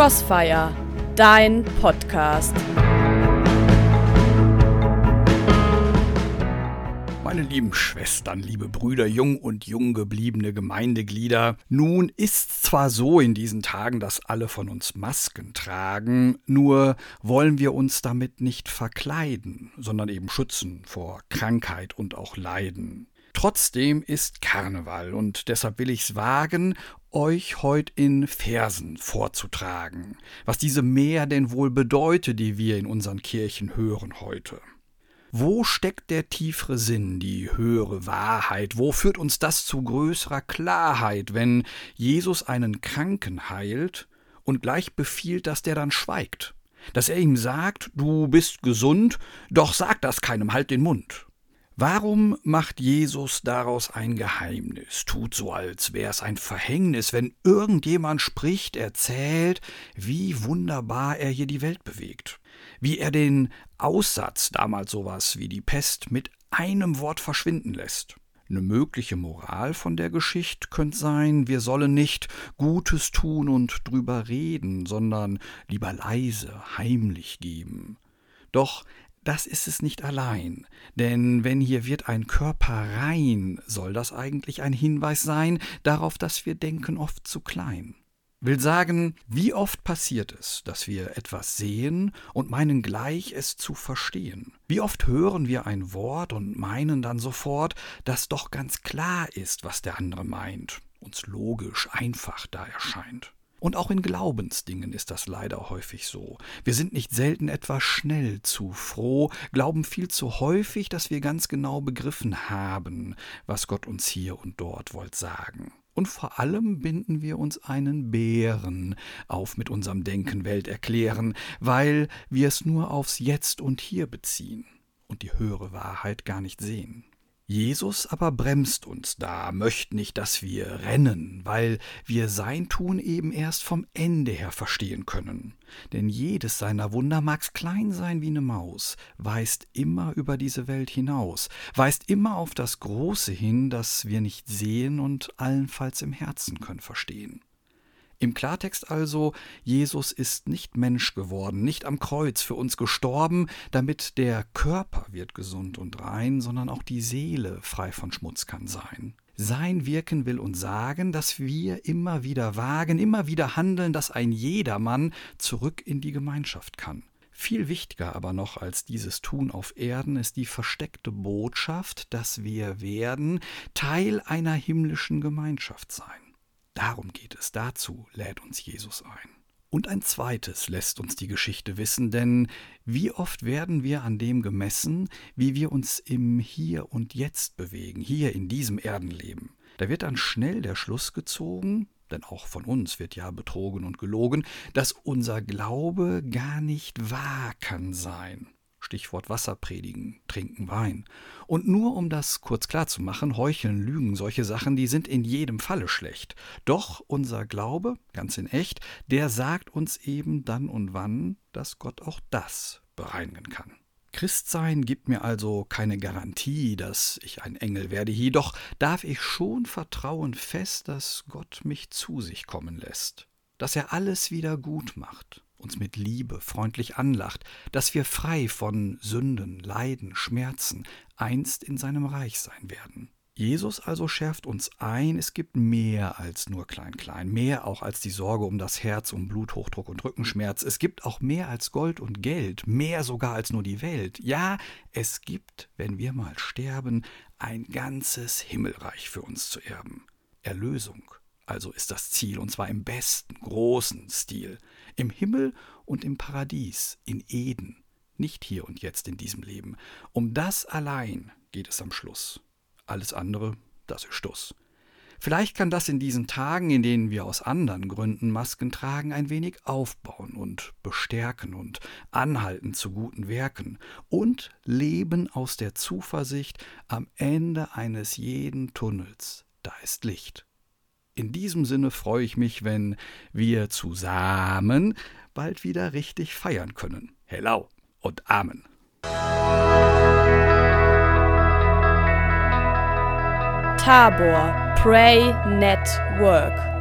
Crossfire, dein Podcast. Meine lieben Schwestern, liebe Brüder, jung und jung gebliebene Gemeindeglieder, nun ist zwar so in diesen Tagen, dass alle von uns Masken tragen, nur wollen wir uns damit nicht verkleiden, sondern eben schützen vor Krankheit und auch Leiden. Trotzdem ist Karneval und deshalb will ich's wagen, euch heut in Versen vorzutragen, was diese Mehr denn wohl bedeutet, die wir in unseren Kirchen hören heute. Wo steckt der tiefere Sinn, die höhere Wahrheit? Wo führt uns das zu größerer Klarheit, wenn Jesus einen Kranken heilt und gleich befiehlt, dass der dann schweigt? Dass er ihm sagt, du bist gesund, doch sag das keinem, halt den Mund. Warum macht Jesus daraus ein Geheimnis, tut so, als wär's ein Verhängnis, wenn irgendjemand spricht, erzählt, wie wunderbar er hier die Welt bewegt? wie er den Aussatz, damals sowas wie die Pest, mit einem Wort verschwinden lässt. Eine mögliche Moral von der Geschichte könnte sein, wir sollen nicht Gutes tun und drüber reden, sondern lieber leise, heimlich geben. Doch das ist es nicht allein, denn wenn hier wird ein Körper rein, soll das eigentlich ein Hinweis sein darauf, dass wir denken oft zu klein. Will sagen, wie oft passiert es, dass wir etwas sehen und meinen gleich es zu verstehen? Wie oft hören wir ein Wort und meinen dann sofort, dass doch ganz klar ist, was der andere meint, uns logisch, einfach da erscheint. Und auch in Glaubensdingen ist das leider häufig so. Wir sind nicht selten etwas schnell zu froh, glauben viel zu häufig, dass wir ganz genau begriffen haben, was Gott uns hier und dort wollt sagen. Und vor allem binden wir uns einen Bären auf mit unserem Denken Welt erklären, weil wir es nur aufs Jetzt und Hier beziehen und die höhere Wahrheit gar nicht sehen. Jesus aber bremst uns da, möcht nicht, dass wir rennen, weil wir sein Tun eben erst vom Ende her verstehen können. Denn jedes seiner Wunder mag's klein sein wie ne Maus, weist immer über diese Welt hinaus, weist immer auf das Große hin, das wir nicht sehen und allenfalls im Herzen können verstehen. Im Klartext also, Jesus ist nicht Mensch geworden, nicht am Kreuz für uns gestorben, damit der Körper wird gesund und rein, sondern auch die Seele frei von Schmutz kann sein. Sein Wirken will uns sagen, dass wir immer wieder wagen, immer wieder handeln, dass ein jedermann zurück in die Gemeinschaft kann. Viel wichtiger aber noch als dieses Tun auf Erden ist die versteckte Botschaft, dass wir werden Teil einer himmlischen Gemeinschaft sein. Darum geht es, dazu lädt uns Jesus ein. Und ein zweites lässt uns die Geschichte wissen, denn wie oft werden wir an dem gemessen, wie wir uns im Hier und Jetzt bewegen, hier in diesem Erdenleben. Da wird dann schnell der Schluss gezogen, denn auch von uns wird ja betrogen und gelogen, dass unser Glaube gar nicht wahr kann sein. Stichwort Wasser predigen, trinken Wein. Und nur um das kurz klar zu machen, heucheln, lügen, solche Sachen, die sind in jedem Falle schlecht. Doch unser Glaube, ganz in echt, der sagt uns eben dann und wann, dass Gott auch das bereinigen kann. Christsein gibt mir also keine Garantie, dass ich ein Engel werde, jedoch darf ich schon vertrauen fest, dass Gott mich zu sich kommen lässt, dass er alles wieder gut macht uns mit Liebe freundlich anlacht, dass wir frei von Sünden, Leiden, Schmerzen einst in seinem Reich sein werden. Jesus also schärft uns ein, es gibt mehr als nur klein klein, mehr auch als die Sorge um das Herz, um Bluthochdruck und Rückenschmerz. Es gibt auch mehr als Gold und Geld, mehr sogar als nur die Welt. Ja, es gibt, wenn wir mal sterben, ein ganzes Himmelreich für uns zu erben. Erlösung also ist das Ziel, und zwar im besten, großen Stil. Im Himmel und im Paradies, in Eden, nicht hier und jetzt in diesem Leben. Um das allein geht es am Schluss. Alles andere, das ist Stuss. Vielleicht kann das in diesen Tagen, in denen wir aus anderen Gründen Masken tragen, ein wenig aufbauen und bestärken und anhalten zu guten Werken und leben aus der Zuversicht am Ende eines jeden Tunnels. Da ist Licht. In diesem Sinne freue ich mich, wenn wir zusammen bald wieder richtig feiern können. Hello und Amen. Tabor Pray Network